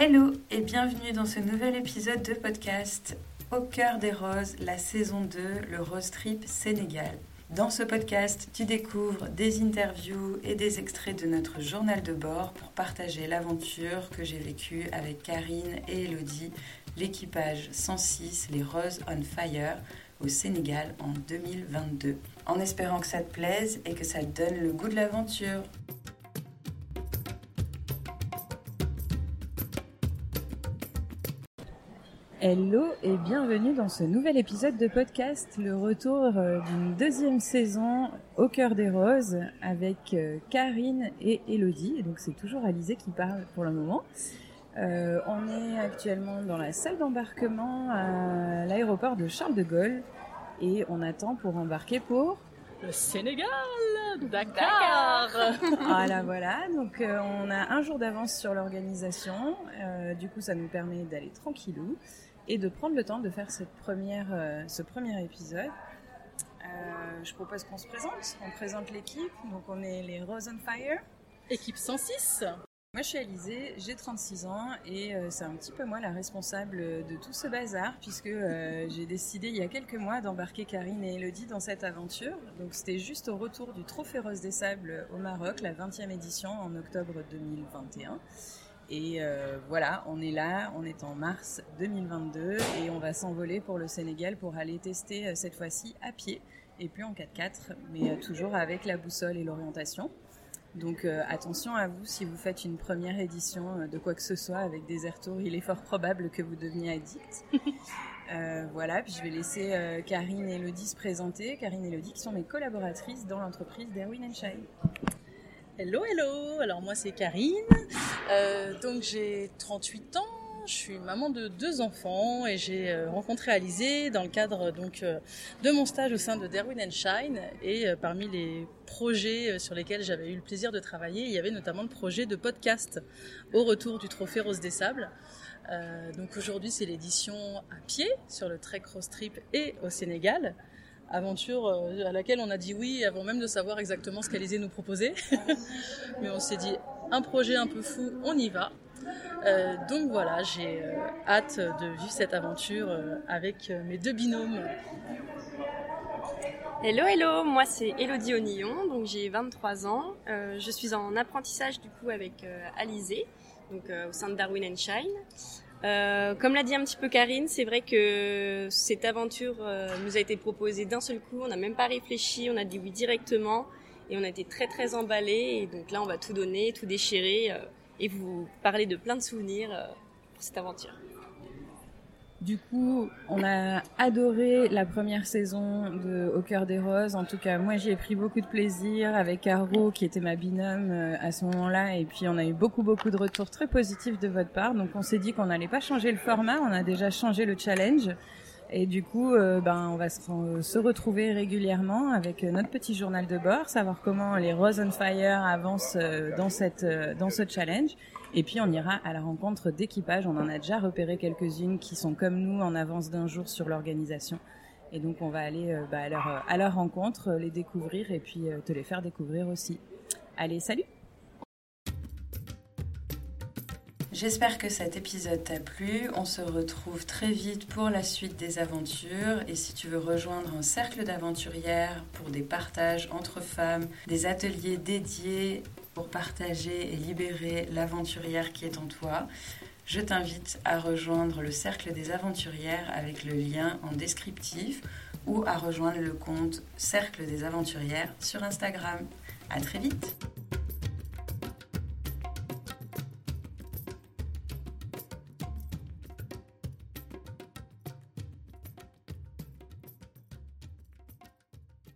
Hello et bienvenue dans ce nouvel épisode de podcast Au cœur des roses, la saison 2, le Rose Trip Sénégal. Dans ce podcast, tu découvres des interviews et des extraits de notre journal de bord pour partager l'aventure que j'ai vécue avec Karine et Elodie, l'équipage 106, les Roses on Fire, au Sénégal en 2022. En espérant que ça te plaise et que ça te donne le goût de l'aventure. Hello et bienvenue dans ce nouvel épisode de podcast, le retour euh, d'une deuxième saison au cœur des roses avec euh, Karine et Elodie. Et donc c'est toujours Alizé qui parle pour le moment. Euh, on est actuellement dans la salle d'embarquement à l'aéroport de Charles de Gaulle et on attend pour embarquer pour le Sénégal, Dakar. voilà, voilà. Donc on a un jour d'avance sur l'organisation. du coup, ça nous permet d'aller tranquillou et de prendre le temps de faire cette première, euh, ce premier épisode. Euh, je propose qu'on se présente. On présente l'équipe. Donc on est les Rose on Fire. Équipe 106. Moi je suis Alizée, j'ai 36 ans et euh, c'est un petit peu moi la responsable de tout ce bazar puisque j'ai décidé il y a quelques mois d'embarquer Karine et Elodie dans cette aventure. Donc c'était juste au retour du Trophée Rose des Sables au Maroc, la 20e édition en octobre 2021. Et euh, voilà, on est là, on est en mars 2022 et on va s'envoler pour le Sénégal pour aller tester euh, cette fois-ci à pied et plus en 4x4, mais euh, toujours avec la boussole et l'orientation. Donc attention à vous si vous faites une première édition de quoi que ce soit avec des air il est fort probable que vous deveniez addict. voilà, puis je vais laisser Karine et Elodie se présenter. Karine et Elodie qui sont mes collaboratrices dans l'entreprise d'Erwin Shine. Hello, hello. Alors moi c'est Karine. Euh, donc j'ai 38 ans. Je suis maman de deux enfants et j'ai euh, rencontré Alizé dans le cadre donc euh, de mon stage au sein de Darwin Shine et parmi les projets sur lesquels j'avais eu le plaisir de travailler, il y avait notamment le projet de podcast au retour du Trophée Rose des Sables. donc aujourd'hui c'est l'édition à pied sur le Trek Cross Trip et au Sénégal aventure euh, à laquelle on a dit oui avant même de savoir exactement ce qu'Alizé nous proposait. Mais on s'est dit un projet un peu fou, on y va. Euh, donc voilà, j'ai euh, hâte de vivre cette aventure avec mes deux binômes. Hello, hello, moi c'est Elodie Onillon, donc j'ai 23 ans. je suis en apprentissage du coup avec Alizé, donc au sein de Darwin Shine. Euh, comme l'a dit un petit peu Karine, c'est vrai que cette aventure euh, nous a été proposée d'un seul coup. On n'a même pas réfléchi, on a dit oui directement et on a été très très emballés. Et donc là, on va tout donner, tout déchirer euh, et vous parler de plein de souvenirs pour cette aventure. Du coup, on a adoré la première saison de Au cœur des roses. En tout cas, moi, j'y ai pris beaucoup de plaisir avec Caro, qui était ma binôme euh, à ce moment-là. Et puis, on a eu beaucoup, beaucoup de retours très positifs de votre part. Donc, on s'est dit qu'on n'allait pas changer le format. On a déjà changé le challenge. Et du coup, euh, ben, on va se, retrouver régulièrement avec notre petit journal de bord, savoir comment les Rose on Fire avancent euh, dans cette, dans ce challenge. Et puis on ira à la rencontre d'équipages. On en a déjà repéré quelques-unes qui sont comme nous en avance d'un jour sur l'organisation. Et donc on va aller euh, bah, à, leur, à, leur, rencontre, les découvrir et puis te les faire découvrir aussi. Allez, salut J'espère que cet épisode t'a plu. On se retrouve très vite pour la suite des aventures. Et si tu veux rejoindre un cercle d'aventurières pour des partages entre femmes, des ateliers dédiés pour partager et libérer l'aventurière qui est en toi, je t'invite à rejoindre le cercle des aventurières avec le lien en descriptif ou à rejoindre le compte Cercle des aventurières sur Instagram. À très vite!